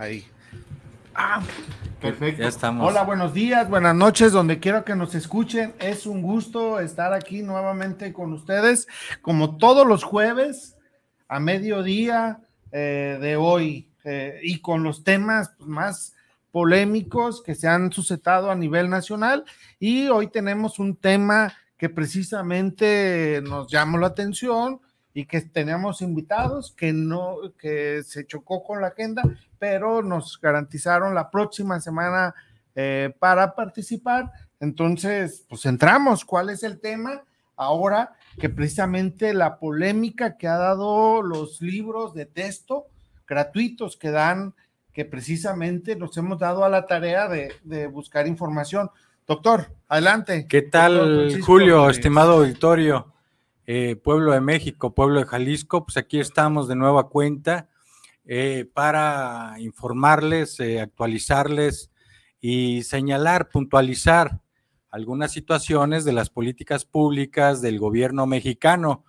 Ahí. Ah, perfecto. Ya estamos. Hola, buenos días, buenas noches, donde quiera que nos escuchen. Es un gusto estar aquí nuevamente con ustedes, como todos los jueves a mediodía eh, de hoy eh, y con los temas más polémicos que se han suscitado a nivel nacional. Y hoy tenemos un tema que precisamente nos llamó la atención y que teníamos invitados que no, que se chocó con la agenda, pero nos garantizaron la próxima semana eh, para participar. Entonces, pues entramos. ¿Cuál es el tema? Ahora que precisamente la polémica que ha dado los libros de texto gratuitos que dan, que precisamente nos hemos dado a la tarea de, de buscar información. Doctor, adelante. ¿Qué tal, Julio, estimado auditorio? Eh, pueblo de México, pueblo de Jalisco, pues aquí estamos de nueva cuenta eh, para informarles, eh, actualizarles y señalar, puntualizar algunas situaciones de las políticas públicas del gobierno mexicano,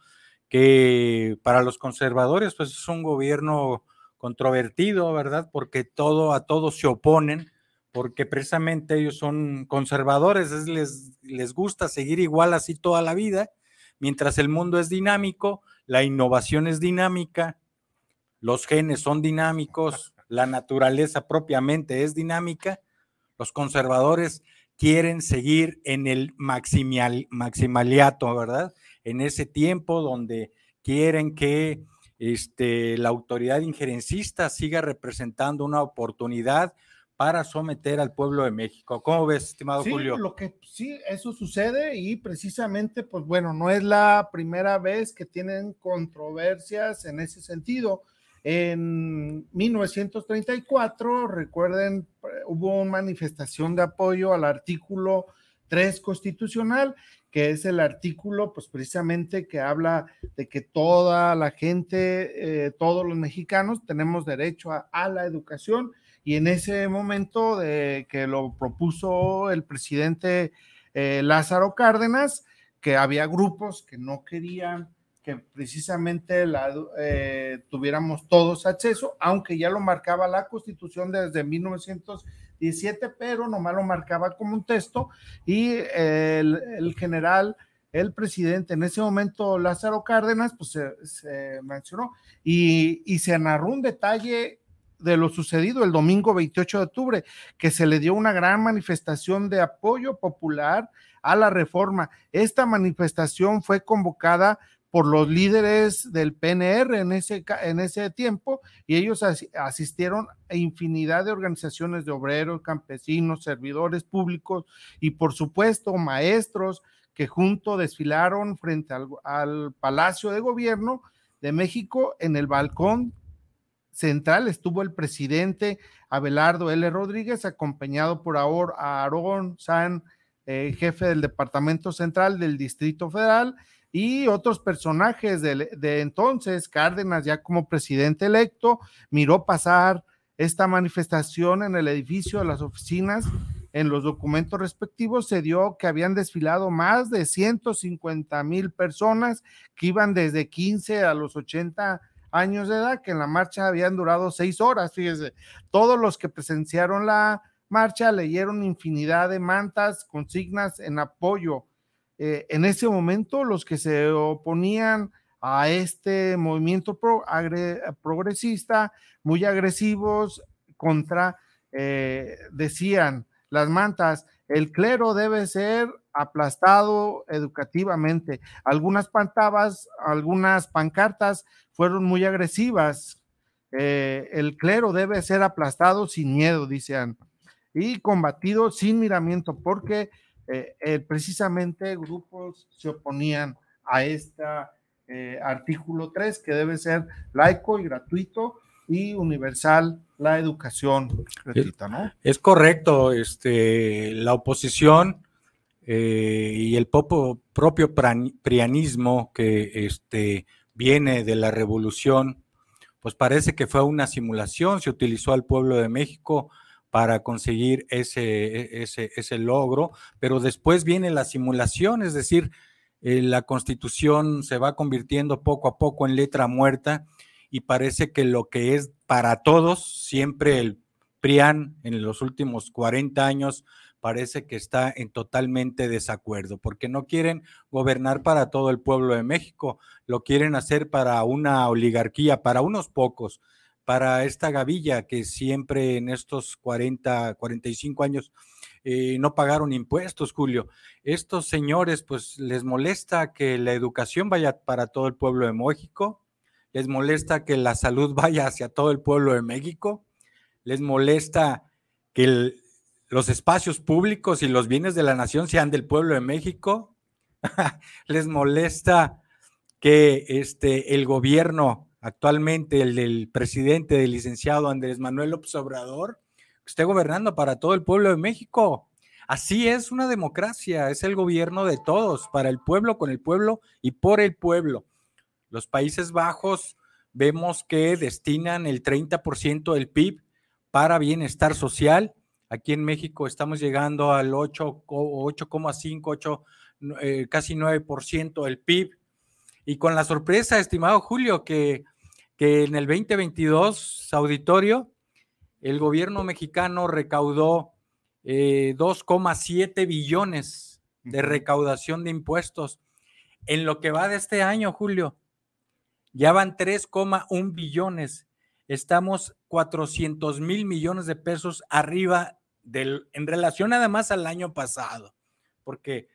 que para los conservadores pues es un gobierno controvertido, ¿verdad? Porque todo a todos se oponen, porque precisamente ellos son conservadores, les, les gusta seguir igual así toda la vida mientras el mundo es dinámico, la innovación es dinámica, los genes son dinámicos, la naturaleza propiamente es dinámica, los conservadores quieren seguir en el maximaliato, ¿verdad? En ese tiempo donde quieren que este, la autoridad injerencista siga representando una oportunidad para someter al pueblo de México. ¿Cómo ves, estimado sí, Julio? Lo que sí, eso sucede y precisamente, pues bueno, no es la primera vez que tienen controversias en ese sentido. En 1934, recuerden, hubo una manifestación de apoyo al artículo 3 constitucional, que es el artículo, pues precisamente que habla de que toda la gente, eh, todos los mexicanos tenemos derecho a, a la educación y en ese momento de que lo propuso el presidente eh, Lázaro Cárdenas, que había grupos que no querían que precisamente la, eh, tuviéramos todos acceso, aunque ya lo marcaba la constitución desde 1917, pero nomás lo marcaba como un texto y el, general, el presidente en ese momento, Lázaro Cárdenas, pues se, mencionó y, y se narró un detalle de lo sucedido el domingo 28 de octubre, que se le dio una gran manifestación de apoyo popular a la reforma. Esta manifestación fue convocada por los líderes del PNR en ese, en ese tiempo y ellos asistieron a infinidad de organizaciones de obreros, campesinos, servidores públicos y por supuesto maestros que junto desfilaron frente al, al Palacio de Gobierno de México en el balcón central estuvo el presidente Abelardo L. Rodríguez, acompañado por Aarón San, eh, jefe del Departamento Central del Distrito Federal, y otros personajes de, entonces, Cárdenas ya como presidente electo, miró pasar esta manifestación en el edificio de las oficinas. En los documentos respectivos se dio que habían desfilado más de 150 mil personas que iban desde 15 a los 80 años de edad, que en la marcha habían durado seis horas, fíjese, todos los que presenciaron la marcha leyeron infinidad de mantas, consignas en apoyo eh, en ese momento los que se oponían a este movimiento progresista, muy agresivos contra, eh, decían las mantas, el clero debe ser aplastado educativamente. Algunas pantabas, algunas pancartas fueron muy agresivas. Eh, el clero debe ser aplastado sin miedo, dicen, y combatido sin miramiento, porque eh, precisamente grupos se oponían a este artículo 3, que debe ser laico y gratuito y universal la educación ¿no? Es correcto, este, la oposición eh, y el propio prianismo que este, viene de la revolución, pues parece que fue una simulación, se utilizó al pueblo de México para conseguir ese, e, ese, ese logro, pero después viene la simulación, es decir, eh, la constitución se va convirtiendo poco a poco en letra muerta y parece que lo que es para todos, siempre el PRIAN en los últimos 40 años parece que está en totalmente desacuerdo, porque no quieren gobernar para todo el pueblo de México, lo quieren hacer para una oligarquía, para unos pocos, para esta gavilla que siempre en estos 40, 45 años eh, no pagaron impuestos, Julio. Estos señores, pues les molesta que la educación vaya para todo el pueblo de México, les molesta que la salud vaya hacia todo el pueblo de México, les molesta que los espacios públicos y los bienes de la nación sean del pueblo de México, les molesta que este, el gobierno actualmente, el del presidente, del licenciado Andrés Manuel López Obrador, esté gobernando para todo el pueblo de México. Así es una democracia, es el gobierno de todos, para el pueblo, con el pueblo y por el pueblo. Los Países Bajos vemos que destinan el 30% del PIB para bienestar social. Aquí en México estamos llegando al 8,5, eh, casi 9% del PIB. Y con la sorpresa, estimado Julio, que, que en el 2022, auditorio, el gobierno mexicano recaudó 2,7 eh, billones de recaudación de impuestos. En lo que va de este año, Julio, ya van 3,1 billones. Estamos 400 mil millones de pesos arriba del, en relación además al año pasado, porque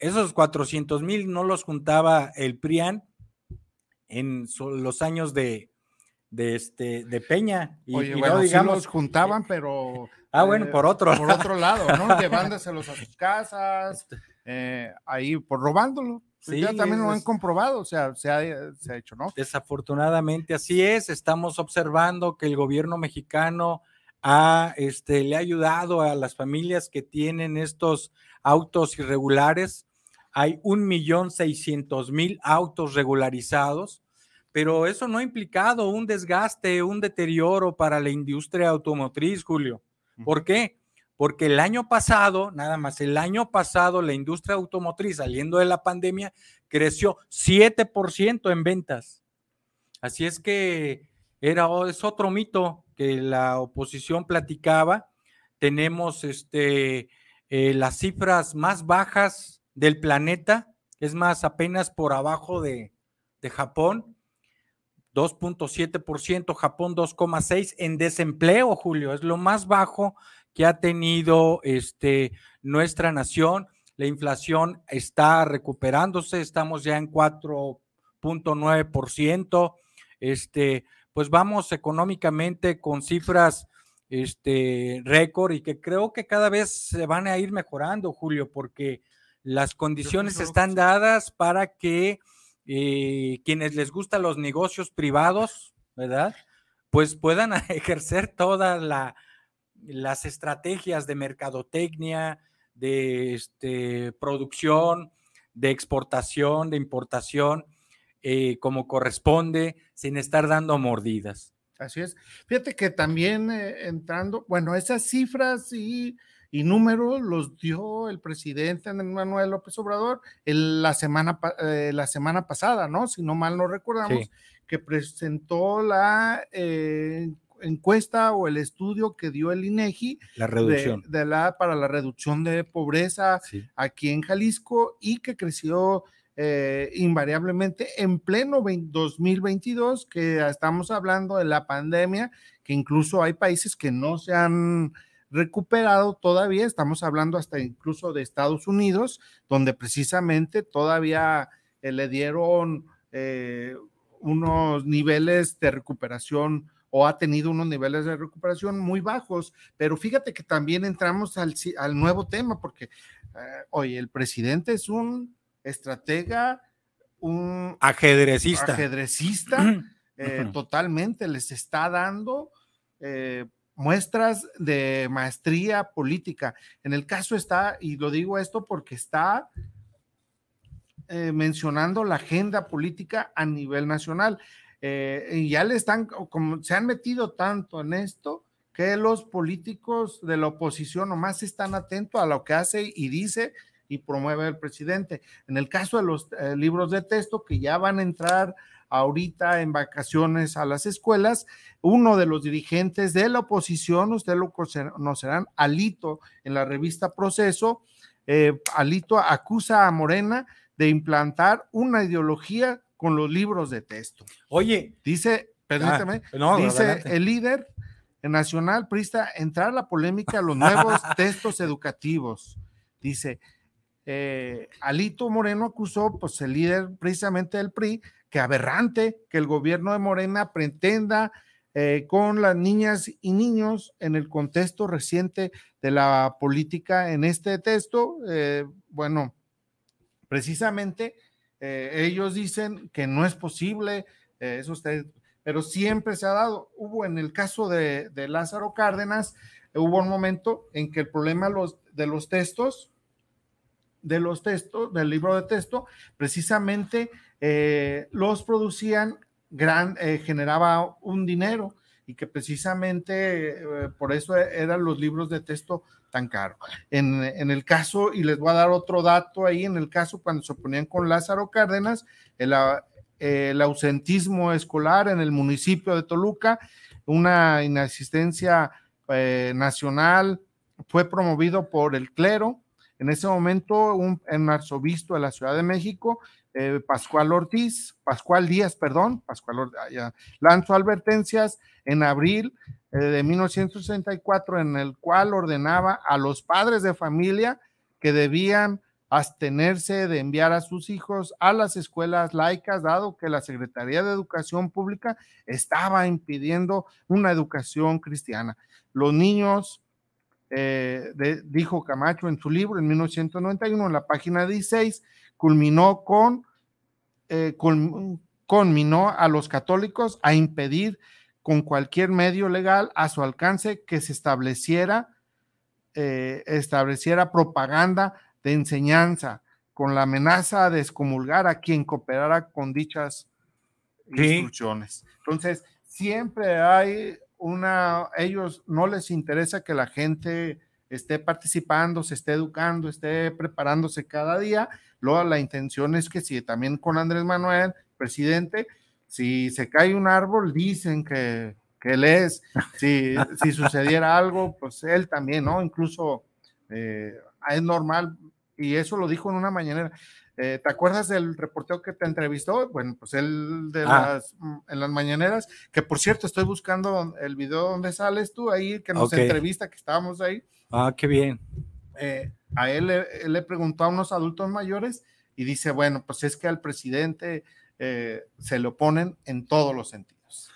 esos 400 mil no los juntaba el PRIAN en los años de, de, este, de Peña. Y, Oye, bueno, digamos, los juntaban, pero... Ah, bueno, por otro Por otro lado, ¿no? Llevándoselos a sus casas, eh, ahí, por robándolo. Pues sí, ya también lo han comprobado, o sea, se ha, hecho, ¿no? Desafortunadamente así es, estamos observando que el gobierno mexicano ha, este, le ha ayudado a las familias que tienen estos autos irregulares. Hay un millón seiscientos mil autos regularizados, pero eso no ha implicado un desgaste, un deterioro para la industria automotriz, Julio. ¿Por qué? porque el año pasado, nada más, el año pasado la industria automotriz saliendo de la pandemia creció 7% en ventas. Así es que era, es otro mito que la oposición platicaba. Tenemos este, eh, las cifras más bajas del planeta, es más, apenas por abajo de, Japón. 2.7%, Japón 2,6% en desempleo, Julio, es lo más bajo que ha tenido este, nuestra nación. La inflación está recuperándose, estamos ya en 4.9%. Este, pues vamos económicamente con cifras este, récord y que creo que cada vez se van a ir mejorando, Julio, porque las condiciones están dadas para que eh, quienes les gustan los negocios privados, ¿verdad? Pues puedan ejercer toda la, las estrategias de mercadotecnia, de este, producción, de exportación, de importación, eh, como corresponde, sin estar dando mordidas. Así es. Fíjate que también eh, entrando, bueno, esas cifras y, números los dio el presidente Manuel López Obrador la, semana, eh, la semana pasada, ¿no? Si no mal no recordamos, que presentó la encuesta o el estudio que dio el INEGI la reducción. De, la, para la reducción de pobreza aquí en Jalisco y que creció eh, invariablemente en pleno 2022, que estamos hablando de la pandemia, que incluso hay países que no se han recuperado todavía, estamos hablando hasta incluso de Estados Unidos, donde precisamente todavía eh, le dieron eh, unos niveles de recuperación o ha tenido unos niveles de recuperación muy bajos, pero fíjate que también entramos al, nuevo tema, porque, eh, oye, el presidente es un estratega, un ajedrecista, ajedrecista totalmente, les está dando muestras de maestría política. En el caso está, y lo digo esto porque está eh, mencionando la agenda política a nivel nacional. Eh, y ya le están, como se han metido tanto en esto, que los políticos de la oposición nomás están atentos a lo que hace y dice y promueve el presidente. En el caso de los eh, libros de texto que ya van a entrar ahorita en vacaciones a las escuelas, uno de los dirigentes de la oposición, usted lo conocerán, Alito, en la revista Proceso, eh, Alito acusa a Morena de implantar una ideología con los libros de texto. Oye, dice, permítame, ah, dice el líder nacional prista entrar la polémica a los nuevos textos educativos. Dice, eh, Alito Moreno acusó, pues el líder precisamente del PRI, que aberrante que el gobierno de Morena pretenda eh, con las niñas y niños en el contexto reciente de la política en este texto. Eh, bueno, precisamente eh, ellos dicen que no es posible, eso usted, pero siempre se ha dado. Hubo en el caso de, de Lázaro Cárdenas, hubo un momento en que el problema los, de los textos, de los textos, del libro de texto, precisamente eh, los producían, eh, generaba un dinero y que precisamente eh, por eso eran los libros de texto tan caros. En, el caso, y les voy a dar otro dato ahí, en el caso cuando se oponían con Lázaro Cárdenas, el, el ausentismo escolar en el municipio de Toluca, una inasistencia nacional, fue promovido por el clero. En ese momento, un, un arzobispo de la Ciudad de México eh, Pascual Ortiz, Pascual Díaz, perdón, Pascual ah, lanzó advertencias en abril eh, de 1964 en el cual ordenaba a los padres de familia que debían abstenerse de enviar a sus hijos a las escuelas laicas, dado que la Secretaría de Educación Pública estaba impidiendo una educación cristiana. Los niños, eh, dijo Camacho en su libro en 1991, en la página 16, culminó con, eh, conminó a los católicos a impedir con cualquier medio legal a su alcance que se estableciera, eh, estableciera propaganda de enseñanza con la amenaza de excomulgar a quien cooperara con dichas instrucciones. Entonces, siempre hay una, ellos no les interesa que la gente esté participando, se esté educando, esté preparándose cada día. Luego la intención es que si también con Andrés Manuel, presidente, si se cae un árbol, dicen que, que él es. Si, si sucediera algo, pues él también, ¿no? Incluso eh, es normal, y eso lo dijo en una mañanera. Eh, ¿Te acuerdas del reportero que te entrevistó? Bueno, pues él de ah. las, en las mañaneras, que por cierto estoy buscando el video donde sales tú ahí, que nos entrevista, que estábamos ahí. Ah, qué bien. Eh, a él, le preguntó a unos adultos mayores y dice, bueno, pues es que al presidente eh, se le oponen en todos los sentidos.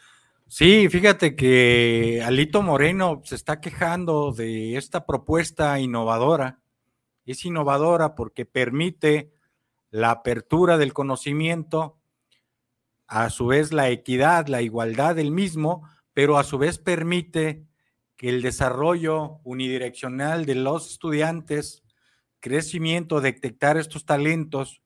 Sí, fíjate que Alito Moreno se está quejando de esta propuesta innovadora. Es innovadora porque permite la apertura del conocimiento, a su vez la equidad, la igualdad del mismo, pero a su vez permite que el desarrollo unidireccional de los estudiantes, crecimiento, detectar estos talentos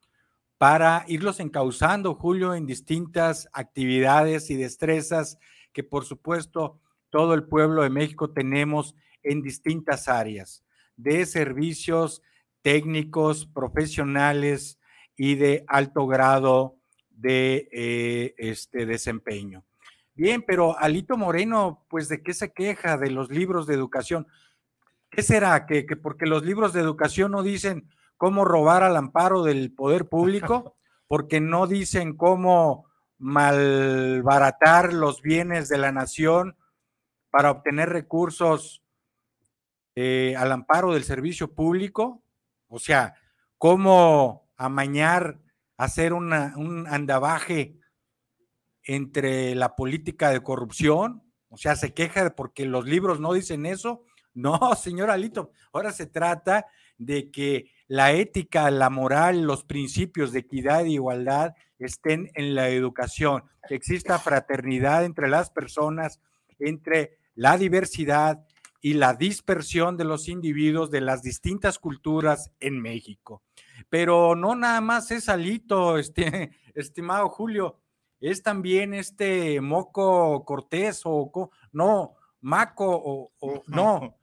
para irlos encauzando, Julio, en distintas actividades y destrezas que por supuesto todo el pueblo de México tenemos en distintas áreas de servicios técnicos, profesionales y de alto grado de eh, este desempeño. Bien, pero Alito Moreno, pues de qué se queja de los libros de educación. ¿Qué será? ¿Que, que porque los libros de educación no dicen cómo robar al amparo del poder público? ¿Porque no dicen cómo malbaratar los bienes de la nación para obtener recursos eh, al amparo del servicio público? O sea, cómo amañar, hacer un andabaje entre la política de corrupción, o sea, se queja porque los libros no dicen eso. No, señor Alito, ahora se trata de que la ética, la moral, los principios de equidad e igualdad estén en la educación, que exista fraternidad entre las personas, entre la diversidad y la dispersión de los individuos de las distintas culturas en México. Pero no nada más es Alito, este, estimado Julio, es también este Moco Cortés o no, Maco o, no,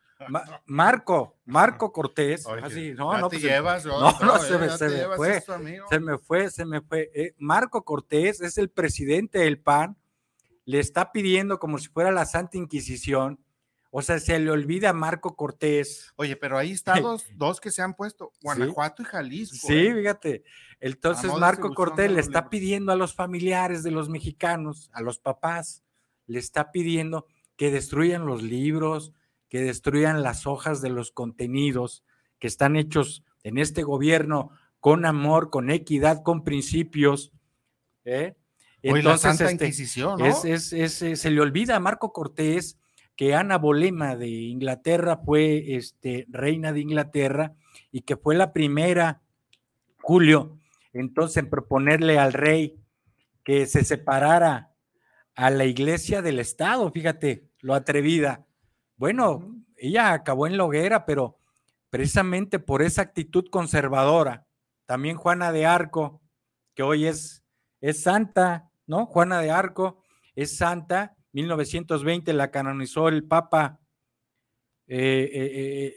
Marco, Marco Cortés. así, no, no, pues, llevas, no, no, se, me, se me fue, se me fue, se me fue. Marco Cortés es el presidente del PAN, le está pidiendo como si fuera la Santa Inquisición o sea, se le olvida a Marco Cortés. Oye, pero ahí están dos, que se han puesto, Guanajuato y Jalisco. Sí, ¿eh? fíjate. Entonces Marco Cortés le está pidiendo a los familiares de los mexicanos, a los papás, le está pidiendo que destruyan los libros, que destruyan las hojas de los contenidos que están hechos en este gobierno con amor, con equidad, con principios. ¿eh? Entonces, la este, Inquisición, ¿no? se le olvida a Marco Cortés que Ana Bolema de Inglaterra fue este, reina de Inglaterra y que fue la primera, Julio, entonces en proponerle al rey que se separara a la iglesia del Estado, fíjate, lo atrevida. Bueno, ella acabó en la hoguera, pero precisamente por esa actitud conservadora, también Juana de Arco, que hoy es, es santa, ¿no? Juana de Arco es santa 1920 la canonizó el Papa, eh, eh,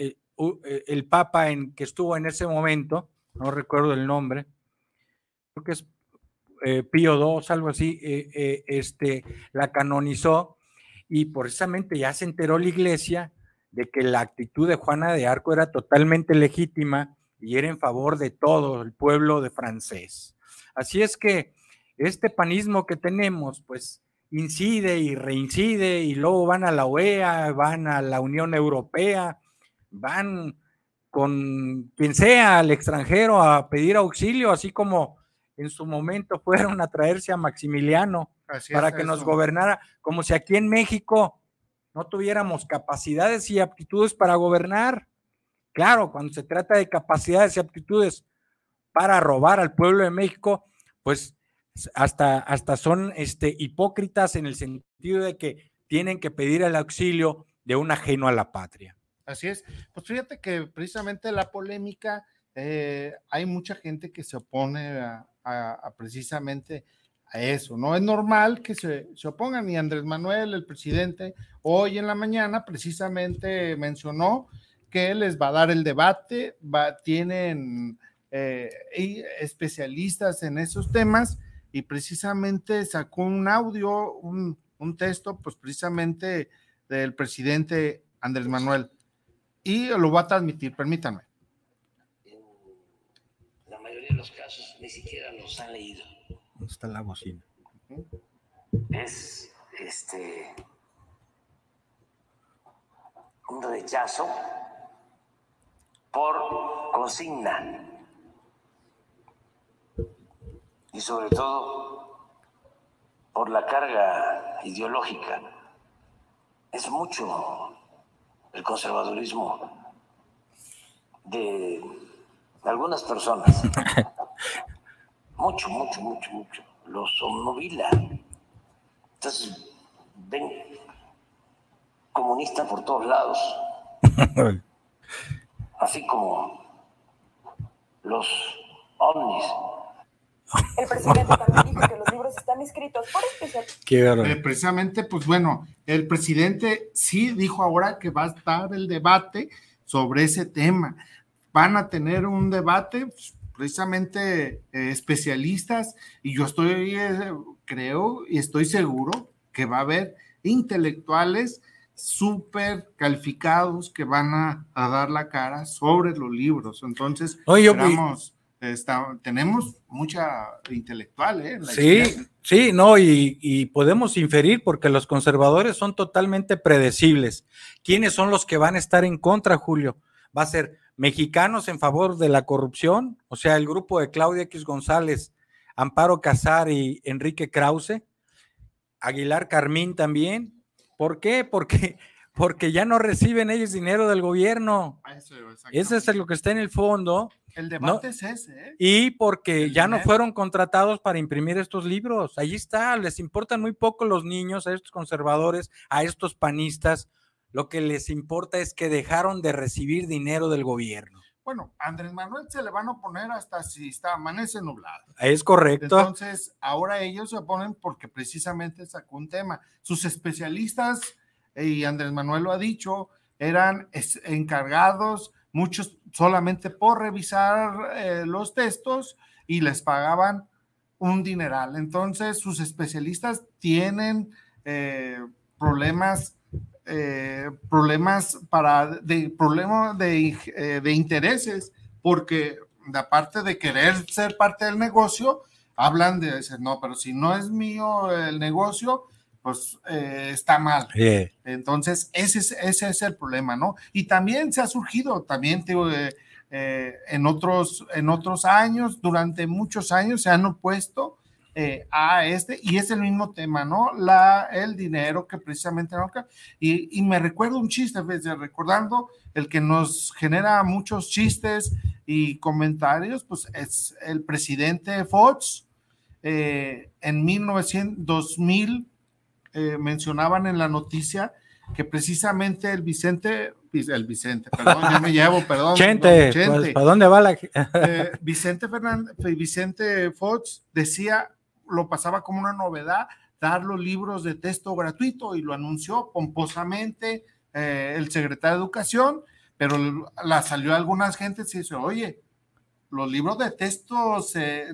eh, el, Papa en, que estuvo en ese momento, no recuerdo el nombre, creo que es Pío II, algo así, este, la canonizó y precisamente ya se enteró la iglesia de que la actitud de Juana de Arco era totalmente legítima y era en favor de todo el pueblo de francés. Así es que este panismo que tenemos, pues incide y reincide y luego van a la OEA, van a la Unión Europea, van con quien sea al extranjero a pedir auxilio, así como en su momento fueron a traerse a Maximiliano para que nos gobernara, como si aquí en México no tuviéramos capacidades y aptitudes para gobernar. Claro, cuando se trata de capacidades y aptitudes para robar al pueblo de México, pues hasta, hasta son este, hipócritas en el sentido de que tienen que pedir el auxilio de un ajeno a la patria. Así es. Pues fíjate que precisamente la polémica, eh, hay mucha gente que se opone a, precisamente a eso. No es normal que se, se, opongan y Andrés Manuel, el presidente, hoy en la mañana precisamente mencionó que les va a dar el debate, va, tienen eh, especialistas en esos temas y precisamente sacó un audio, un, texto, pues precisamente del presidente Andrés Manuel. Y lo voy a transmitir, permítanme. En la mayoría de los casos ni siquiera los han leído. ¿Dónde está la bocina? Es este un rechazo por consigna y sobre todo por la carga ideológica. Es mucho el conservadurismo de algunas personas. mucho, mucho, mucho, mucho. Los obnubila. Entonces, ven comunistas por todos lados. Así como los ovnis presidente también dijo que los libros están escritos por especialistas. Eh, precisamente, pues bueno, el presidente sí dijo ahora que va a estar el debate sobre ese tema. Van a tener un debate pues, precisamente eh, especialistas y yo estoy, eh, creo y estoy seguro que va a haber intelectuales súper calificados que van a, dar la cara sobre los libros. Entonces, tenemos mucha intelectual, ¿eh? sí, sí, no, y, y, podemos inferir porque los conservadores son totalmente predecibles. ¿Quiénes son los que van a estar en contra, Julio? Va a ser mexicanos en favor de la corrupción, o sea, el grupo de Claudia X González, Amparo Casar y Enrique Krause, Aguilar Carmín también. ¿Por qué? Porque, porque ya no reciben ellos dinero del gobierno. Eso, es lo que está en el fondo. El debate es ese. ¿eh? Y porque ya no fueron contratados para imprimir estos libros. Ahí está, les importan muy poco los niños, a estos conservadores, a estos panistas. Lo que les importa es que dejaron de recibir dinero del gobierno. Bueno, Andrés Manuel se le van a oponer hasta si está amanece nublado. Es correcto. Entonces, ahora ellos se oponen porque precisamente sacó un tema. Sus especialistas, y Andrés Manuel lo ha dicho, eran encargados, muchos solamente por revisar eh, los textos y les pagaban un dineral. Entonces, sus especialistas tienen eh, problemas eh, problemas para de problemas de, eh, de, intereses, porque aparte de querer ser parte del negocio, hablan de decir, no, pero si no es mío el negocio, pues eh, está mal. Entonces, ese es, ese es el problema, ¿no? Y también se ha surgido, también en, otros, en otros años, durante muchos años se han opuesto eh, a este, y es el mismo tema, ¿no? La, el dinero que precisamente no. Y, y me recuerdo un chiste, desde recordando el que nos genera muchos chistes y comentarios, pues es el presidente Fox. Eh, en 1900, 2000 eh, mencionaban en la noticia que precisamente el Vicente, el Vicente, perdón, ya me llevo, perdón. Chente, pues, ¿para dónde va la? Vicente Fernández, Vicente Fox decía lo pasaba como una novedad dar los libros de texto gratuito y lo anunció pomposamente eh, el secretario de Educación, pero la salió algunas gentes y dice, oye, los libros de texto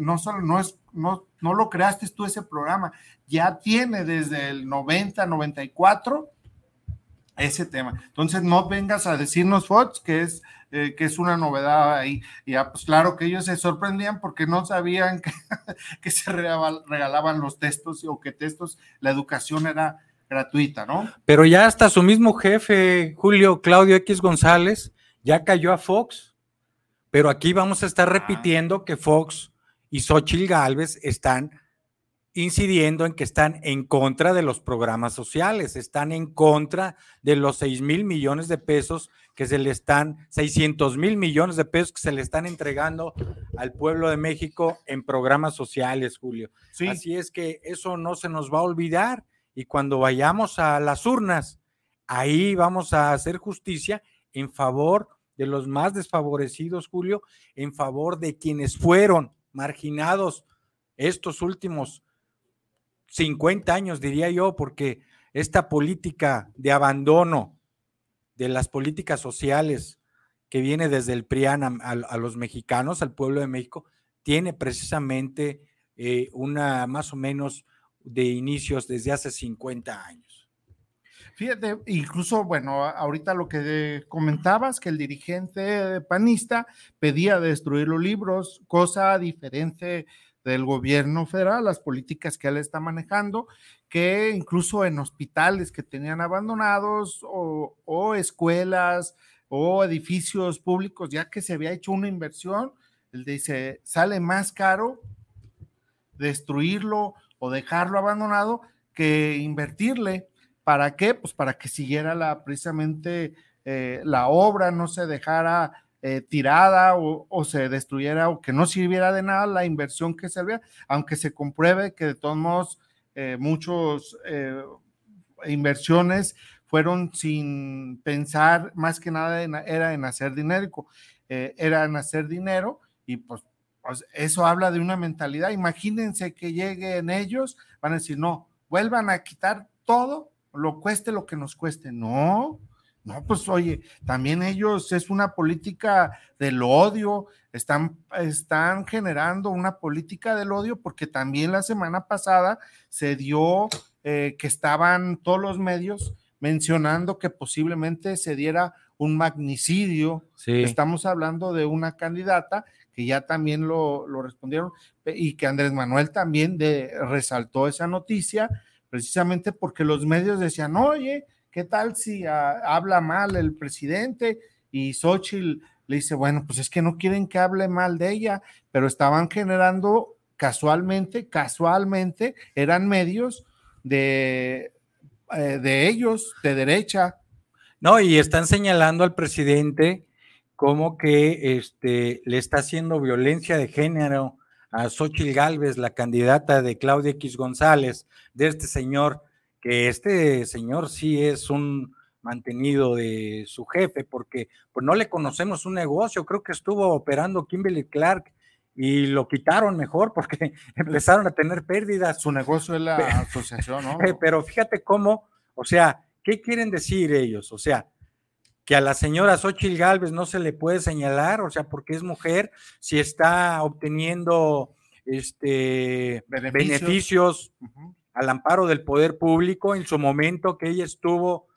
no solo no es no, no lo creaste tú ese programa, ya tiene desde el 90, 94 ese tema. Entonces no vengas a decirnos Fox que es eh, que es una novedad ahí. Y ya, pues claro que ellos se sorprendían porque no sabían que, que se regalaban los textos o que textos, la educación era gratuita, ¿no? Pero ya hasta su mismo jefe, Julio Claudio X González, ya cayó a Fox. Pero aquí vamos a estar ah. repitiendo que Fox y Xochitl Galvez están incidiendo en que están en contra de los programas sociales, están en contra de los 6 mil millones de pesos que se le están, 600 mil millones de pesos que se le están entregando al pueblo de México en programas sociales, Julio. Así es que eso no se nos va a olvidar y cuando vayamos a las urnas, ahí vamos a hacer justicia en favor de los más desfavorecidos, Julio, en favor de quienes fueron marginados estos últimos 50 años, diría yo, porque esta política de abandono de las políticas sociales que viene desde el PRIAN a, los mexicanos, al pueblo de México, tiene precisamente eh, una más o menos de inicios desde hace 50 años. Fíjate, incluso, bueno, ahorita lo que comentabas, que el dirigente panista pedía destruir los libros, cosa diferente del gobierno federal, las políticas que él está manejando, que incluso en hospitales que tenían abandonados o, escuelas o edificios públicos, ya que se había hecho una inversión, él dice, sale más caro destruirlo o dejarlo abandonado que invertirle. ¿Para qué? Pues para que siguiera la, precisamente eh, la obra, no se dejara eh, tirada o, se destruyera o que no sirviera de nada la inversión que servía, aunque se compruebe que de todos modos eh, muchos inversiones fueron sin pensar, más que nada era en hacer dinero, era en hacer dinero y pues, pues, eso habla de una mentalidad. Imagínense que lleguen ellos, van a decir, no, vuelvan a quitar todo, lo cueste lo que nos cueste. No, No, pues oye, también ellos es una política del odio, están, están generando una política del odio porque también la semana pasada se dio eh, que estaban todos los medios mencionando que posiblemente se diera un magnicidio. Estamos hablando de una candidata que ya también lo, lo respondieron y que Andrés Manuel también de, resaltó esa noticia precisamente porque los medios decían, oye, ¿qué tal si ah, habla mal el presidente? Y Xochitl le dice, bueno, pues es que no quieren que hable mal de ella, pero estaban generando casualmente, casualmente, eran medios de, eh, de ellos, de derecha. No, y están señalando al presidente como que este, le está haciendo violencia de género a Xochitl Gálvez, la candidata de Claudia X González, de este señor que este señor sí es un mantenido de su jefe, porque pues no le conocemos un negocio, creo que estuvo operando Kimberly Clark y lo quitaron mejor porque empezaron a tener pérdidas. Su negocio es la asociación, ¿no? Pero fíjate cómo, o sea, ¿qué quieren decir ellos? O sea, que a la señora Xochitl Galvez no se le puede señalar, o sea, porque es mujer, si está obteniendo este beneficios, al amparo del poder público en su momento que ella estuvo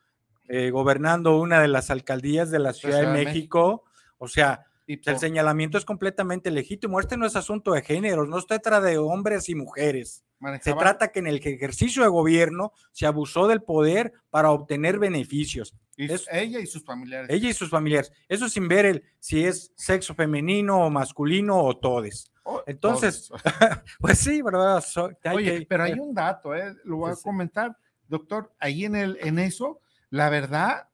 eh, gobernando una de las alcaldías de la Ciudad de México. O sea, el señalamiento es completamente legítimo. Este no es asunto de géneros, no se trata de hombres y mujeres. Se trata que en el ejercicio de gobierno se abusó del poder para obtener beneficios. ella y sus familiares. Ella y sus familiares. Eso sin ver el, si es sexo femenino o masculino o todes. Oh, Entonces, pues sí, ¿verdad? Oye, pero hay un dato, ¿eh? lo voy a comentar, doctor, ahí en, el, en eso, la verdad,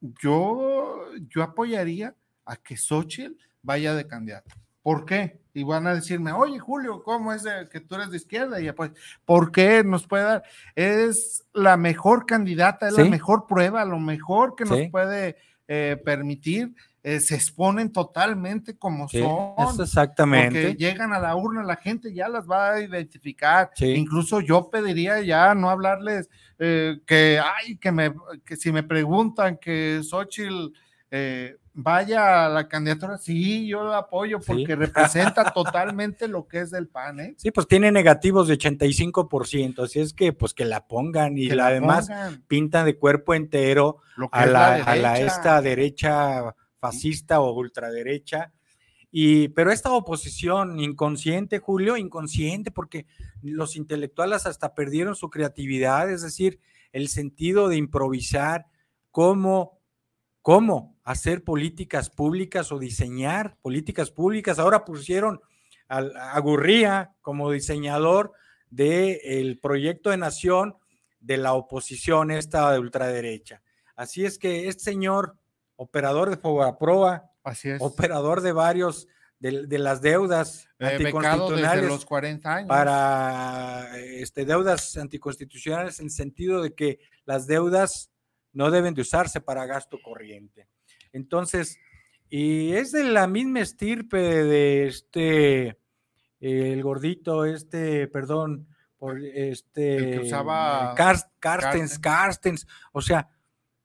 yo, yo apoyaría a que Xochitl vaya de candidato. ¿Por qué? Y van a decirme, oye, Julio, ¿cómo es que tú eres de izquierda? Y pues, ¿por qué nos puede dar? Es la mejor candidata, es la mejor prueba, lo mejor que nos puede eh, permitir eh, se exponen totalmente como son. exactamente. Porque llegan a la urna, la gente ya las va a identificar. Incluso yo pediría ya no hablarles eh, que, ay, que, me, que si me preguntan que Xochitl eh, vaya a la candidatura, sí, yo lo apoyo porque representa totalmente lo que es del PAN. ¿eh? Sí, pues tiene negativos de 85%, así es que pues que la pongan y la, además pintan de cuerpo entero a la, a la esta derecha fascista o ultraderecha. Y, pero esta oposición inconsciente, Julio, inconsciente, porque los intelectuales hasta perdieron su creatividad, es decir, el sentido de improvisar, cómo, cómo hacer políticas públicas o diseñar políticas públicas. Ahora pusieron a, Gurría como diseñador del proyecto de nación de la oposición esta de ultraderecha. Así es que este señor operador de Fobaproa, Así es. operador de varios de, las deudas eh, anticonstitucionales los 40 años. para este, deudas anticonstitucionales en sentido de que las deudas no deben de usarse para gasto corriente. Entonces, y es de la misma estirpe de este, el gordito, este, perdón, por este, que usaba Carstens, Carstens, o sea,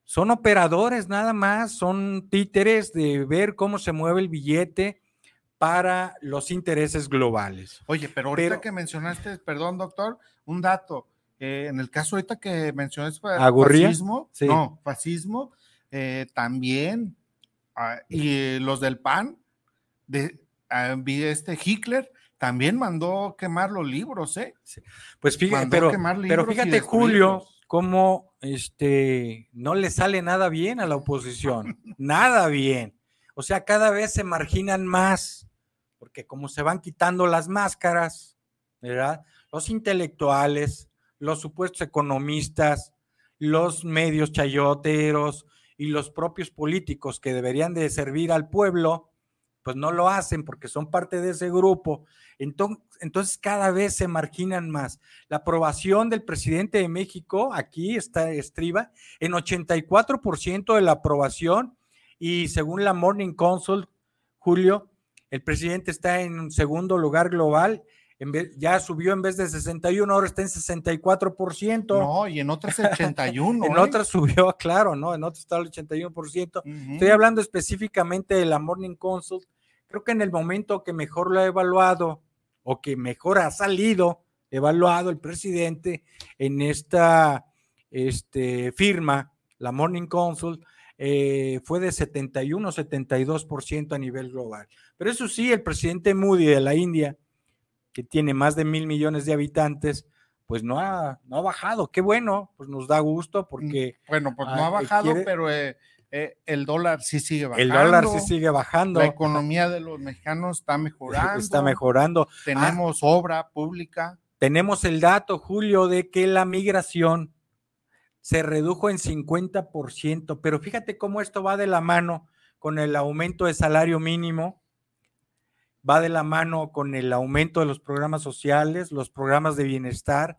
son operadores nada más, son títeres de ver cómo se mueve el billete para los intereses globales. Oye, pero ahorita que mencionaste, perdón doctor, un dato, eh, en el caso ahorita que mencionaste fascismo, no, fascismo, eh, también, ah, y los del PAN, de, ah, este Hitler, también mandó quemar los libros, ¿eh? Pues fíjate, pero, pero fíjate, Julio, cómo este, no le sale nada bien a la oposición, nada bien. O sea, cada vez se marginan más, porque como se van quitando las máscaras, ¿verdad? Los intelectuales, los supuestos economistas, los medios chayoteros y los propios políticos que deberían de servir al pueblo, pues no lo hacen porque son parte de ese grupo. Entonces, cada vez se marginan más. La aprobación del presidente de México, aquí está estriba, en 84% de la aprobación y según la Morning Consult, Julio, el presidente está en un segundo lugar global En vez, ya subió en vez de 61, ahora está en 64%. No, y en otras 81. en ¿eh? otras subió, claro, ¿no? En otras está el 81%. Ujú. Estoy hablando específicamente de la Morning Consult. Creo que en el momento que mejor lo ha evaluado o que mejor ha salido evaluado el presidente en esta este, firma, la Morning Consult, eh, fue de 71 72% a nivel global. Pero eso sí, el presidente Moody de la India, que tiene más de mil millones de habitantes, pues no ha, no ha bajado. Qué bueno, pues nos da gusto porque Bueno, pues no Ah, ha eh, bajado, quiere- pero eh, eh, el dólar sí sigue bajando. el dólar sí sigue bajando. La economía de los mexicanos está mejorando. Está mejorando. Tenemos obra pública. Tenemos el dato, Julio, de que la migración se redujo en 50%, pero fíjate cómo esto va de la mano con el aumento de salario mínimo, va de la mano con el aumento de los programas sociales, los programas de bienestar,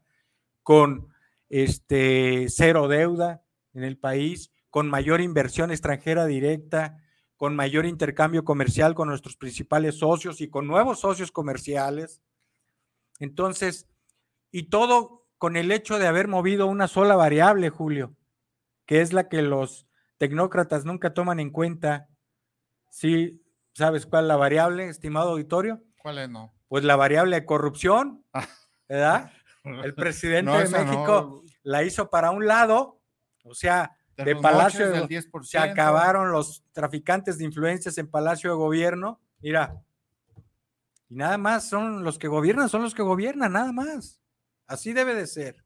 con este cero deuda en el país, con mayor inversión extranjera directa, con mayor intercambio comercial con nuestros principales socios y con nuevos socios comerciales. Entonces, y todo con el hecho de haber movido una sola variable, Julio, que es la que los tecnócratas nunca toman en cuenta. ¿Sí sabes cuál es la variable, estimado auditorio? ¿Cuál es no? Pues la variable de corrupción, Ah. ¿verdad? El presidente No, de no. México la hizo para un lado, o sea, de, los Palacio de- del 10%. se acabaron los traficantes de influencias en Palacio de Gobierno. Mira, y nada más son los que gobiernan, son los que gobiernan, nada más. Así debe de ser.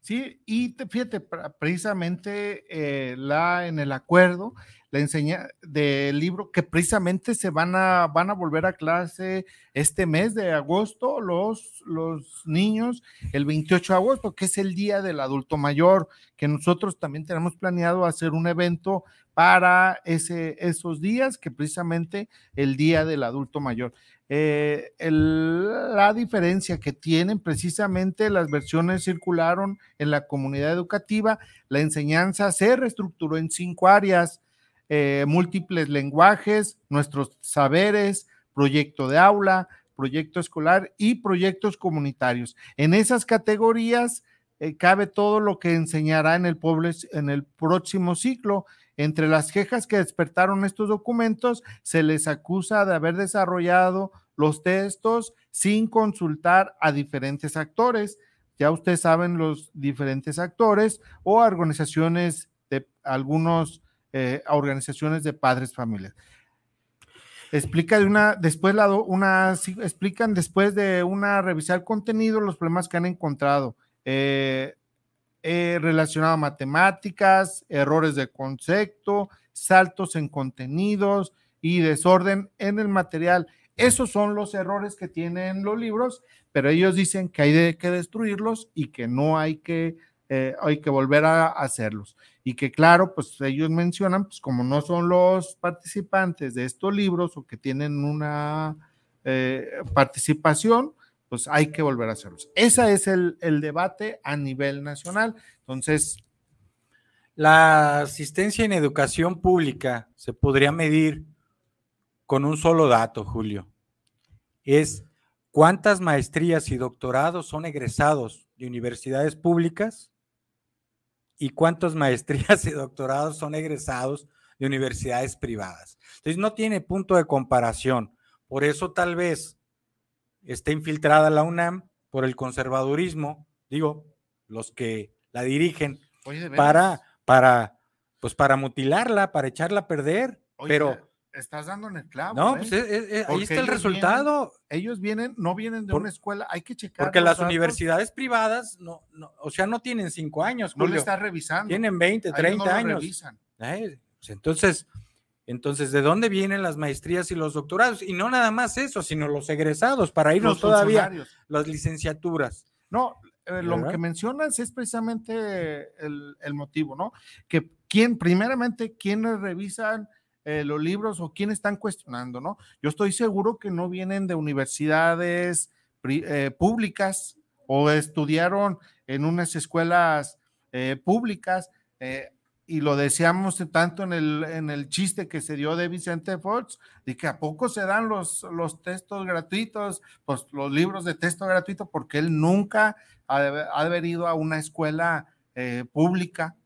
Sí, y te- fíjate, precisamente eh, la, en el acuerdo, la enseña del libro que precisamente se van a, van a volver a clase este mes de agosto, los, los niños, el 28 de agosto, que es el día del adulto mayor, que nosotros también tenemos planeado hacer un evento para ese, esos días, que precisamente el día del adulto mayor. Eh, la diferencia que tienen precisamente las versiones circularon en la comunidad educativa, la enseñanza se reestructuró en cinco áreas, eh, múltiples lenguajes, nuestros saberes, proyecto de aula, proyecto escolar y proyectos comunitarios. En esas categorías eh, cabe todo lo que enseñará en el, pueblo, en el próximo ciclo. Entre las quejas que despertaron estos documentos, se les acusa de haber desarrollado los textos sin consultar a diferentes actores. Ya ustedes saben los diferentes actores o organizaciones de algunos eh, organizaciones de padres familias. Explica de una, después la, una, explican después de una revisar contenido los problemas que han encontrado. Eh, eh, relacionado a matemáticas, errores de concepto, saltos en contenidos y desorden en el material. Esos son los errores que tienen los libros, pero ellos dicen que hay que destruirlos y que no hay que, eh, hay que volver a hacerlos. Y que claro, pues ellos mencionan, pues como no son los participantes de estos libros o que tienen una eh, participación, pues hay que volver a hacerlos. Ese es el, debate a nivel nacional. Entonces, La asistencia en educación pública se podría medir con un solo dato, Julio. Es cuántas maestrías y doctorados son egresados de universidades públicas y cuántas maestrías y doctorados son egresados de universidades privadas. Entonces no tiene punto de comparación. Por eso tal vez esté infiltrada la UNAM por el conservadurismo, digo, los que la dirigen oye, para, para, pues para mutilarla, para echarla a perder. oye, pero estás dando en el clavo. no, ¿eh? pues es- es- es- ahí está el resultado. Ellos vienen, no vienen de Por- una escuela, hay que checar. Porque las datos, universidades privadas, no, no, o sea, no tienen cinco años, no le Julio, está revisando. tienen 20, a ellos 30 no años. revisan. Eh, pues entonces, entonces, ¿de dónde vienen las maestrías y los doctorados? Y no nada más eso, sino los egresados, para irnos Los todavía las licenciaturas. No, eh, lo ¿Verdad? que mencionas es precisamente el, el motivo, ¿no? Que quién, primeramente, quiénes revisan eh, los libros o quiénes están cuestionando, ¿no? Yo estoy seguro que no vienen de universidades eh, públicas o estudiaron en unas escuelas públicas. eh, y lo decíamos tanto en el, en el chiste que se dio de Vicente Fox, de que a poco se dan los, los textos gratuitos, pues los libros de texto gratuito, porque él nunca ha, haber ido a una escuela eh, pública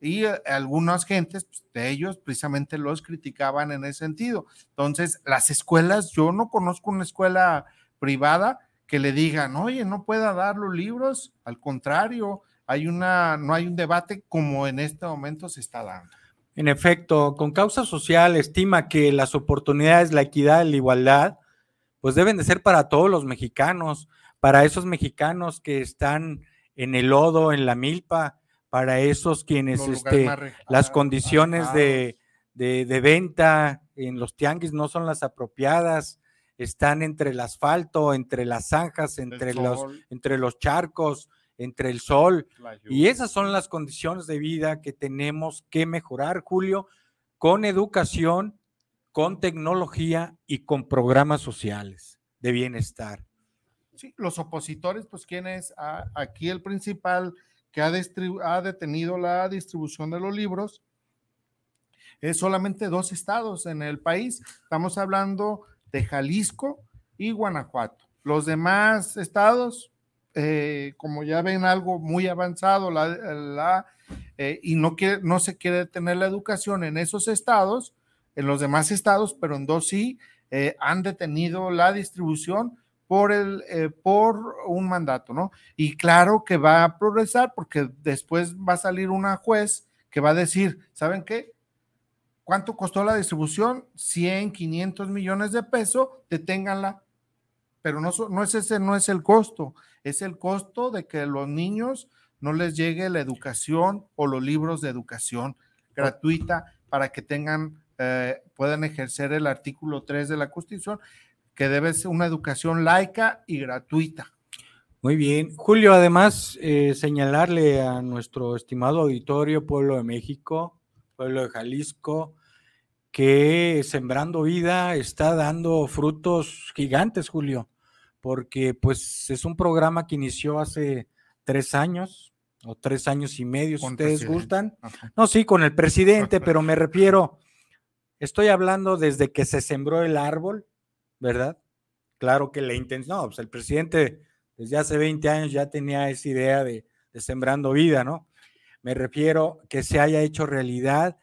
y eh, algunas gentes pues, de ellos precisamente los criticaban en ese sentido. Entonces, las escuelas, yo no conozco una escuela privada que le digan, oye, no pueda dar los libros, al contrario, hay una, no hay un debate como en este momento se está dando. En efecto, con causa social estima que las oportunidades, la equidad la igualdad, pues deben de ser para todos los mexicanos, para esos mexicanos que están en el lodo, en la milpa, para esos quienes este, las condiciones de, de, venta en los tianguis no son las apropiadas, están entre el asfalto, entre las zanjas, entre, los, entre los charcos, entre el sol. Y esas son las condiciones de vida que tenemos que mejorar, Julio, con educación, con tecnología y con programas sociales de bienestar. Sí, los opositores, pues, ¿quién es ah, aquí el principal que ha, ha detenido la distribución de los libros? Es solamente dos estados en el país. Estamos hablando de Jalisco y Guanajuato. Los demás estados, eh, como ya ven algo muy avanzado eh, y no, se quiere tener la educación en esos estados, en los demás estados, pero en dos sí, eh, han detenido la distribución por, por un mandato, ¿no? Y claro que va a progresar porque después va a salir una juez que va a decir, ¿saben qué? ¿Cuánto costó la distribución? 100, 500 millones de pesos, deténganla pero no, no es ese, no es el costo, es el costo de que los niños no les llegue la educación o los libros de educación gratuita para que tengan, eh, puedan ejercer el artículo 3 de la Constitución, que debe ser una educación laica y gratuita. Muy bien. Julio, además, eh, señalarle a nuestro estimado auditorio, pueblo de México, pueblo de Jalisco, que Sembrando Vida está dando frutos gigantes, Julio porque pues es un programa que inició hace tres años o tres años y medio, si ustedes gustan. No, sí, con el presidente, pero me refiero, estoy hablando desde que se sembró el árbol, ¿verdad? Claro que la intención, no, pues el presidente desde hace 20 años ya tenía esa idea de, de sembrando vida, ¿no? Me refiero que se haya hecho realidad,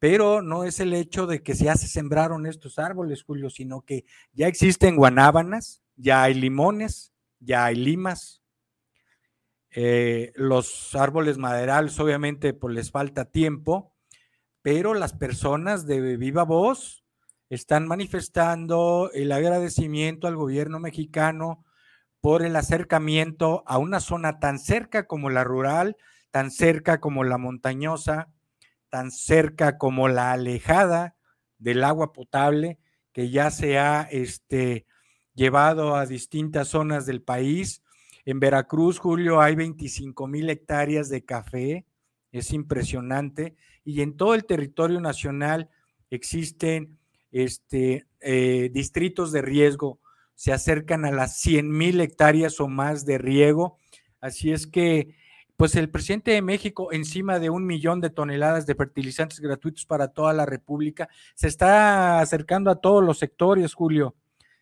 pero no es el hecho de que ya se sembraron estos árboles, Julio, sino que ya existen guanábanas, ya hay limones, ya hay limas. Eh, los árboles maderales, obviamente, pues les falta tiempo, pero las personas de viva voz están manifestando el agradecimiento al gobierno mexicano por el acercamiento a una zona tan cerca como la rural, tan cerca como la montañosa, tan cerca como la alejada del agua potable, que ya se ha este, llevado a distintas zonas del país. En Veracruz, Julio, hay 25 mil hectáreas de café, es impresionante, y en todo el territorio nacional existen este, eh, distritos de riesgo, se acercan a las 100 mil hectáreas o más de riego, así es que pues el presidente de México, encima de un millón de toneladas de fertilizantes gratuitos para toda la República, se está acercando a todos los sectores, Julio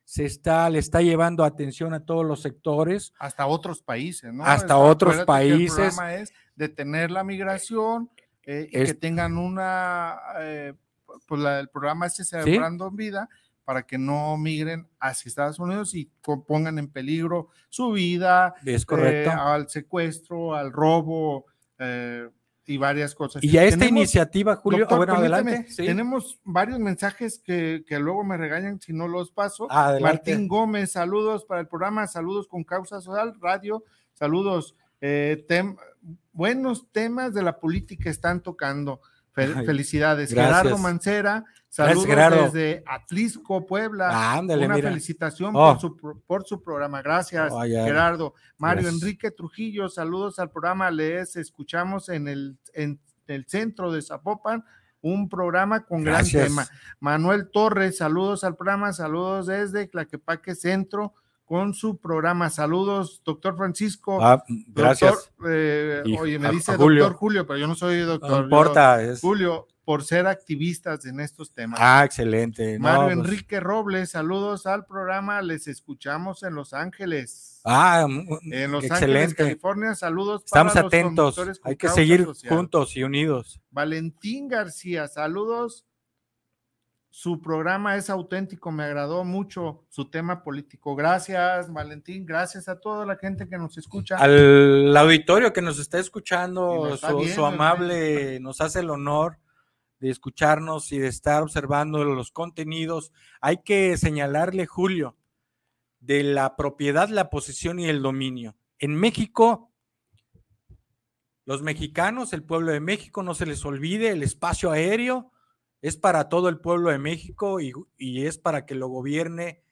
se está, le está llevando atención a todos los sectores. Hasta otros países, ¿no? Hasta otros países. el programa es detener la migración eh, y que tengan una, eh, pues el programa este Celebrando en Vida para que no migren hacia Estados Unidos y pongan en peligro su vida. Es correcto. Eh, al secuestro, al robo, eh, y varias cosas. Y a esta iniciativa, Julio, bueno, adelante. Tenemos varios mensajes que, luego me regañan si no los paso. Martín Gómez, saludos para el programa, saludos con Causa Social Radio, saludos. Eh, buenos temas de la política están tocando. felicidades. Gerardo Mancera, saludos desde Atlisco, Puebla. Ah, Una felicitación por, oh. su, por su programa. Gracias, Gerardo. Mario Enrique Trujillo, saludos al programa. Les escuchamos en el, en el centro de Zapopan un programa con gran tema. Manuel Torres, saludos al programa, saludos desde Claquepaque Centro, con su programa. Saludos, doctor Francisco. Ah, gracias. eh, Y oye, me a- dice a Julio. doctor Julio, pero yo no soy doctor. No yo- importa. es- Julio, por ser activistas en estos temas. Ah, excelente. no, Mario pues- Enrique Robles, saludos al programa. Les escuchamos en Los Ángeles. Ah, mm, En Los Ángeles, excelente. California, saludos. Estamos para atentos. Hay que seguir social. juntos y unidos. Valentín García, saludos. Su programa es auténtico, me agradó mucho su tema político. Gracias, Valentín. Gracias a toda la gente que nos escucha. Al auditorio que nos está escuchando, nos está su, amable, nos hace el honor de escucharnos y de estar observando los contenidos. Hay que señalarle, Julio, de la propiedad, la posesión y el dominio. En México, los mexicanos, el pueblo de México, no se les olvide, el espacio aéreo es para todo el pueblo de México y, y es para que lo gobierne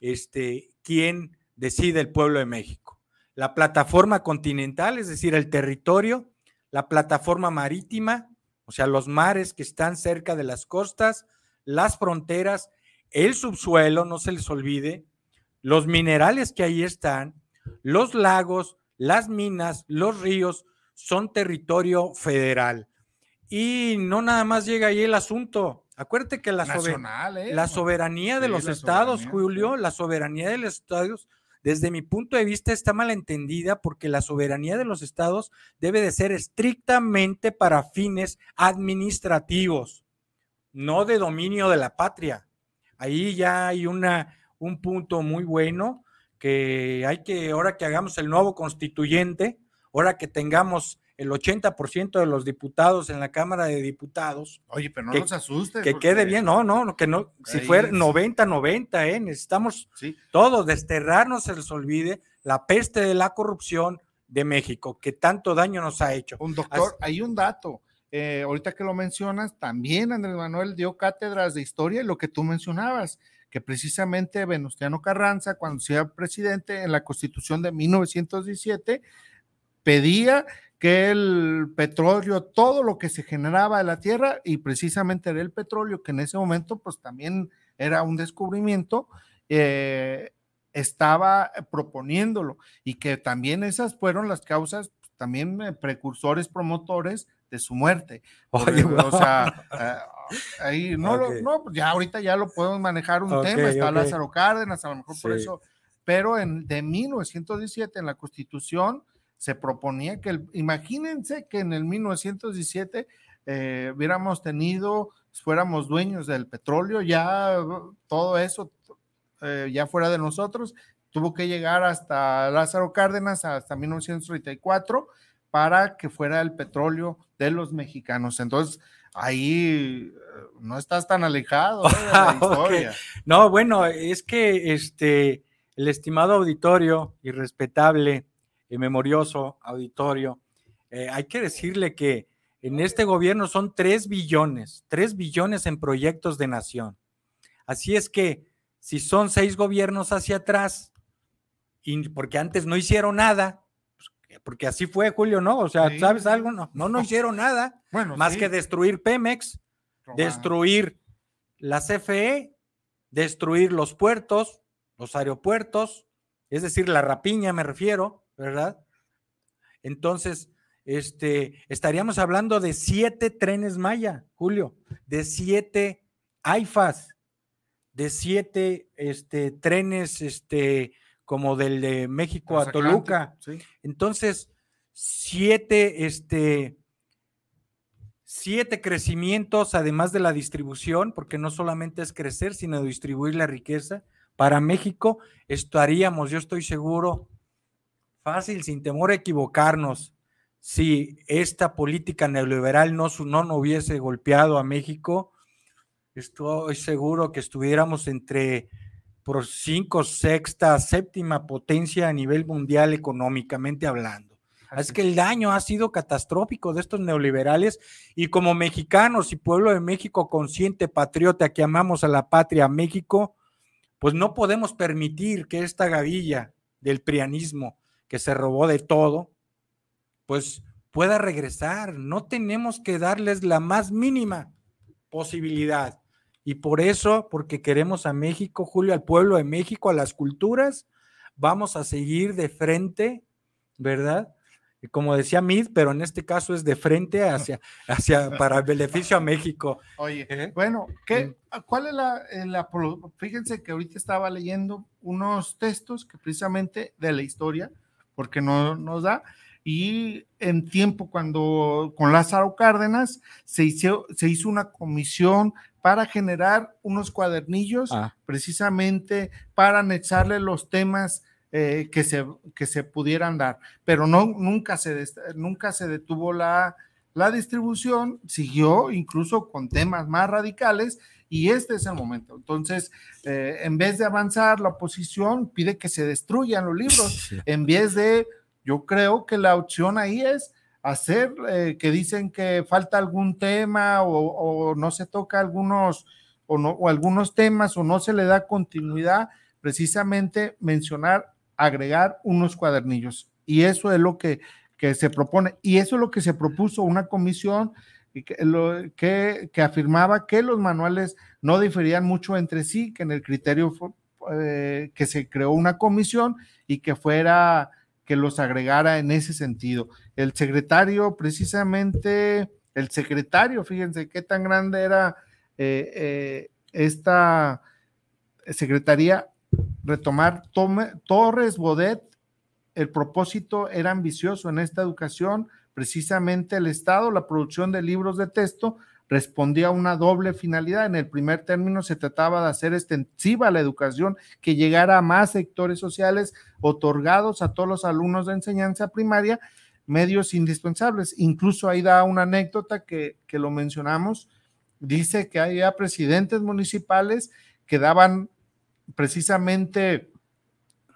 este, quien decide el pueblo de México. La plataforma continental, es decir, el territorio, la plataforma marítima, o sea, los mares que están cerca de las costas, las fronteras, el subsuelo, no se les olvide, los minerales que ahí están, los lagos, las minas, los ríos, son territorio federal. Y no nada más llega ahí el asunto. Acuérdate que la, ¿eh? la soberanía de Sí, los estados, Julio, la soberanía de los estados, desde mi punto de vista está mal entendida porque la soberanía de los estados debe de ser estrictamente para fines administrativos, no de dominio de la patria. Ahí ya hay una, un punto muy bueno que hay que, ahora que hagamos el nuevo constituyente, ahora que tengamos el 80% de los diputados en la Cámara de Diputados, Oye, pero no que- nos asustes. que porque- quede bien, no, no, que no, si fuera es- 90-90, ¿eh? necesitamos Sí, todos desterrarnos, se les olvide, la peste de la corrupción de México, que tanto daño nos ha hecho. un doctor, hay un dato. eh, ahorita que lo mencionas, también Andrés Manuel dio cátedras de historia y lo que tú mencionabas, que precisamente Venustiano Carranza, cuando sea presidente en la constitución de 1917, pedía que el petróleo, todo lo que se generaba de la tierra, y precisamente era el petróleo, que en ese momento pues también era un descubrimiento, eh, estaba proponiéndolo y que también esas fueron las causas, pues, también eh, precursores, promotores de su muerte. Oye, o sea, eh, ahí no, lo- Ok. no, pues, ya ahorita ya lo podemos manejar un tema, está. Lázaro Cárdenas, a lo mejor por eso, pero en, de 1917 en la Constitución se proponía que, el- imagínense que en el 1917 eh, hubiéramos tenido, fuéramos dueños del petróleo, ya uh, todo eso eh, ya fuera de nosotros, tuvo que llegar hasta Lázaro Cárdenas, hasta 1934, para que fuera el petróleo de los mexicanos. Entonces, ahí eh, no estás tan alejado ¿eh? de la historia. No, bueno, es que este, el estimado auditorio y respetable y memorioso auditorio, eh, hay que decirle que en este gobierno son 3 billones, 3 billones en proyectos de nación. Así es que si son seis gobiernos hacia atrás, y porque antes no hicieron nada, pues, porque así fue, Julio, ¿no? O sea, Sí. ¿sabes algo? No, no, no hicieron nada, Bueno, más sí, que destruir Pemex, destruir la CFE, destruir los puertos, los aeropuertos, es decir, la rapiña me refiero, ¿verdad? Entonces, este, estaríamos hablando de siete trenes Maya, Julio, de siete AIFAS, de siete este, trenes este, como del de México a Toluca. sí. Entonces, siete, este, siete crecimientos, además de la distribución, porque no solamente es crecer, sino distribuir la riqueza. Para México estaríamos, yo estoy seguro, fácil, sin temor a equivocarnos, si esta política neoliberal no, no, no hubiese golpeado a México, estoy seguro que estuviéramos entre por cinco, sexta, séptima potencia a nivel mundial económicamente hablando. Es que el daño ha sido catastrófico de estos neoliberales y como mexicanos y pueblo de México consciente, patriota, que amamos a la patria México, pues no podemos permitir que esta gavilla del prianismo que se robó de todo, pues pueda regresar. No tenemos que darles la más mínima posibilidad. Y por eso, porque queremos a México, Julio, al pueblo de México, a las culturas, vamos a seguir de frente, ¿verdad? Como decía Mid, pero en este caso es de frente hacia, hacia para el beneficio a México. Oye, ¿Eh? bueno, ¿qué. ¿cuál es la, eh, la Fíjense que ahorita estaba leyendo unos textos que precisamente de la historia, porque no nos da, y en tiempo cuando con Lázaro Cárdenas se hizo, se hizo una comisión para generar unos cuadernillos Ah. precisamente para anexarle los temas eh, que, se, que se pudieran dar, pero no, nunca, se, nunca se detuvo la, la distribución, siguió incluso con temas más radicales y este es el momento. Entonces, eh, en vez de avanzar, la oposición pide que se destruyan los libros, Sí. en vez de, yo creo que la opción ahí es hacer eh, que dicen que falta algún tema o, o no se toca algunos o, no, o algunos temas o no se le da continuidad, precisamente mencionar, agregar unos cuadernillos. Y eso es lo que, que se propone. Y eso es lo que se propuso una comisión que, que afirmaba que los manuales no diferían mucho entre sí, que en el criterio fue, eh, que se creó una comisión y que fuera que los agregara en ese sentido. El secretario, precisamente, el secretario, fíjense qué tan grande era eh, eh, esta secretaría, retomar Tome- Torres Bodet, el propósito era ambicioso en esta educación, precisamente el Estado, la producción de libros de texto respondía a una doble finalidad. En el primer término se trataba de hacer extensiva la educación, que llegara a más sectores sociales otorgados a todos los alumnos de enseñanza primaria, medios indispensables. Incluso ahí da una anécdota que, que lo mencionamos, dice que había presidentes municipales que daban precisamente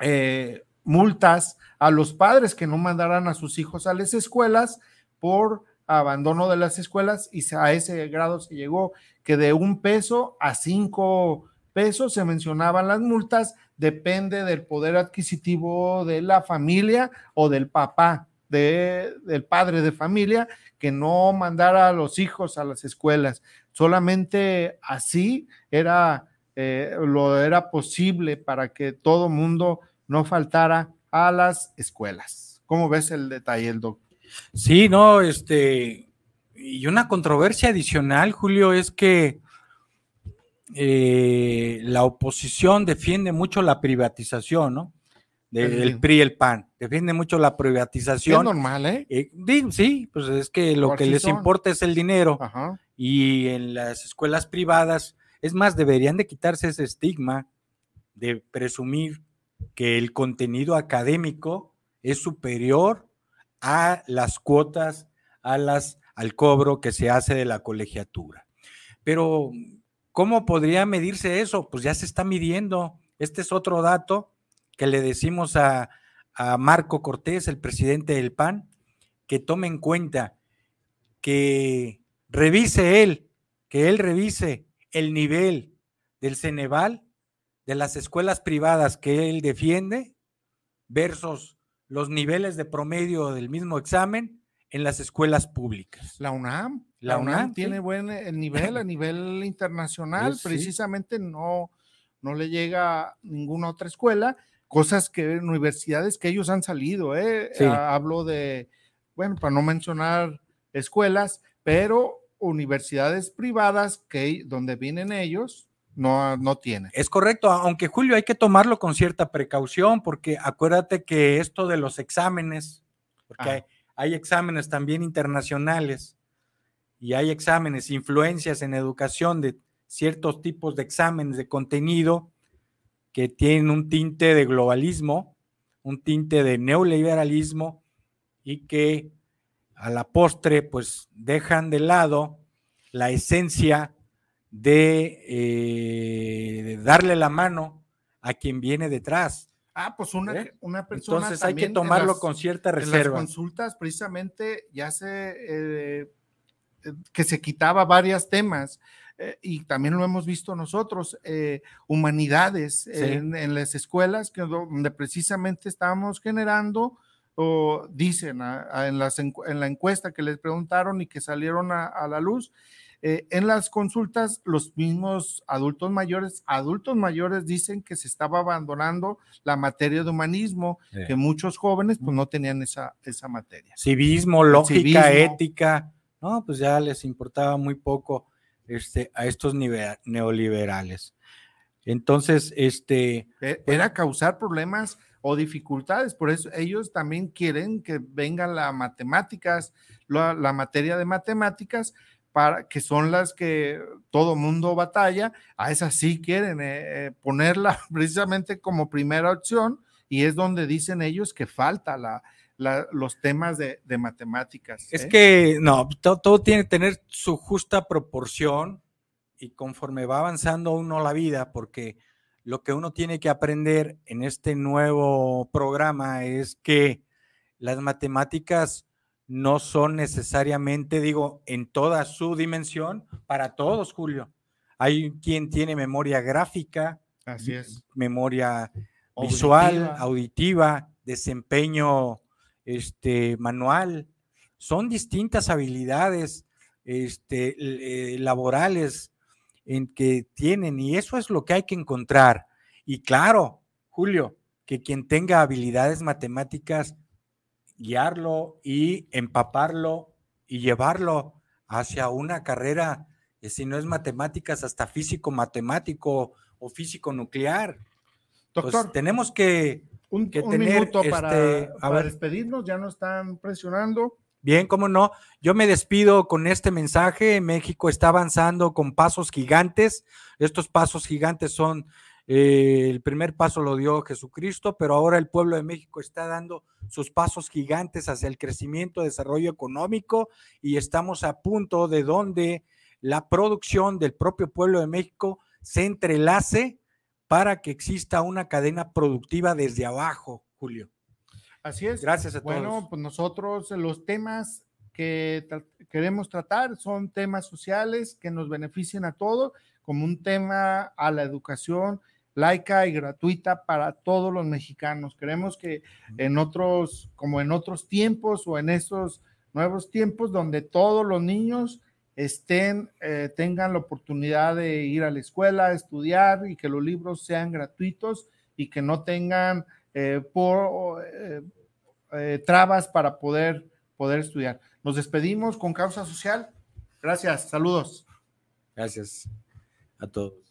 eh, multas a los padres que no mandaran a sus hijos a las escuelas por abandono de las escuelas y a ese grado se llegó que de un peso a cinco pesos se mencionaban las multas, depende del poder adquisitivo de la familia o del papá, de, del padre de familia, que no mandara a los hijos a las escuelas. Solamente así era, eh, lo era posible para que todo mundo no faltara a las escuelas. ¿Cómo ves el detalle, el doctor? Sí, no, este, y una controversia adicional, Julio, es que eh, la oposición defiende mucho la privatización, ¿no? Del Sí. PRI y el PAN, defiende mucho la Es privatización. normal, ¿eh? Eh, sí, pues es que lo que sí les son. importa es el dinero Ajá. y en las escuelas privadas, es más, deberían de quitarse ese estigma de presumir que el contenido académico es superior a las cuotas, a las, al cobro que se hace de la colegiatura. Pero, ¿cómo podría medirse eso? Pues ya se está midiendo. Este es otro dato que le decimos a, a Marco Cortés, el presidente del PAN, que tome en cuenta que revise él, que él revise el nivel del Ceneval, de las escuelas privadas que él defiende, versus los niveles de promedio del mismo examen en las escuelas públicas. La UNAM. La La, UNAM, UNAM, tiene sí. buen eh, el nivel a nivel internacional, sí. precisamente no, no le llega a ninguna otra escuela, cosas que en universidades que ellos han salido, ¿eh? Sí. Hablo de, bueno, para no mencionar escuelas, pero universidades privadas que donde vienen ellos no, no tienen. Es correcto, aunque Julio hay que tomarlo con cierta precaución, porque acuérdate que esto de los exámenes, porque Ah. hay, hay exámenes también internacionales y hay exámenes, influencias en educación de ciertos tipos de exámenes de contenido que tienen un tinte de globalismo, un tinte de neoliberalismo y que a la postre pues dejan de lado la esencia de, eh, de darle la mano a quien viene detrás. Ah, pues una, ¿Eh? una persona. Entonces hay que tomarlo las- con cierta en las reserva. consultas precisamente ya se eh, eh, que se quitaba varios temas eh, y también lo hemos visto nosotros humanidades en, en las escuelas que donde precisamente estábamos generando o dicen a- a- en, las encu- en la encuesta que les preguntaron y que salieron a, a la luz eh, en las consultas, los mismos adultos mayores, adultos mayores dicen que se estaba abandonando la materia de humanismo, que muchos jóvenes pues no tenían esa, esa materia. Civismo, lógica, ética, no, pues ya les importaba muy poco este, a estos neoliberales. Entonces, este... E, era causar problemas o dificultades, por eso ellos también quieren que vengan las matemáticas, la, la materia de matemáticas, para, que son las que todo mundo batalla, a esas sí quieren eh, eh, ponerla precisamente como primera opción y es donde dicen ellos que falta la, los temas de, matemáticas. Es ¿eh? que no, todo, tiene que tener su justa proporción y conforme va avanzando uno la vida, porque lo que uno tiene que aprender en este nuevo programa es que las matemáticas no son necesariamente, digo, en toda su dimensión para todos, Julio. Hay quien tiene memoria gráfica, Así es. memoria visual, auditiva, desempeño este, manual. Son distintas habilidades este, eh, laborales en que tienen y eso es lo que hay que encontrar. Y claro, Julio, que quien tenga habilidades matemáticas guiarlo y empaparlo y llevarlo hacia una carrera, eh, si no es matemáticas, hasta físico matemático o físico nuclear. Pues, Doctor, tenemos que, un, minuto para, este, despedirnos, ya nos están presionando. Bien, cómo no. Yo me despido con este mensaje. México está avanzando con pasos gigantes. Estos pasos gigantes son eh, el primer paso lo dio Jesucristo, pero ahora el pueblo de México está dando sus pasos gigantes hacia el crecimiento, desarrollo económico y estamos a punto de donde la producción del propio pueblo de México se entrelace para que exista una cadena productiva desde abajo, Julio. Así es. Gracias a todos. Bueno, pues nosotros los temas que queremos tratar son temas sociales que nos beneficien a todos, como un tema a la educación, laica y gratuita para todos los mexicanos. Queremos que en otros, como en otros tiempos o en estos nuevos tiempos, donde todos los niños estén, eh, tengan la oportunidad de ir a la escuela, estudiar y que los libros sean gratuitos y que no tengan eh, por, eh, trabas para poder, poder estudiar. Nos despedimos con causa social. Gracias, saludos. Gracias a todos.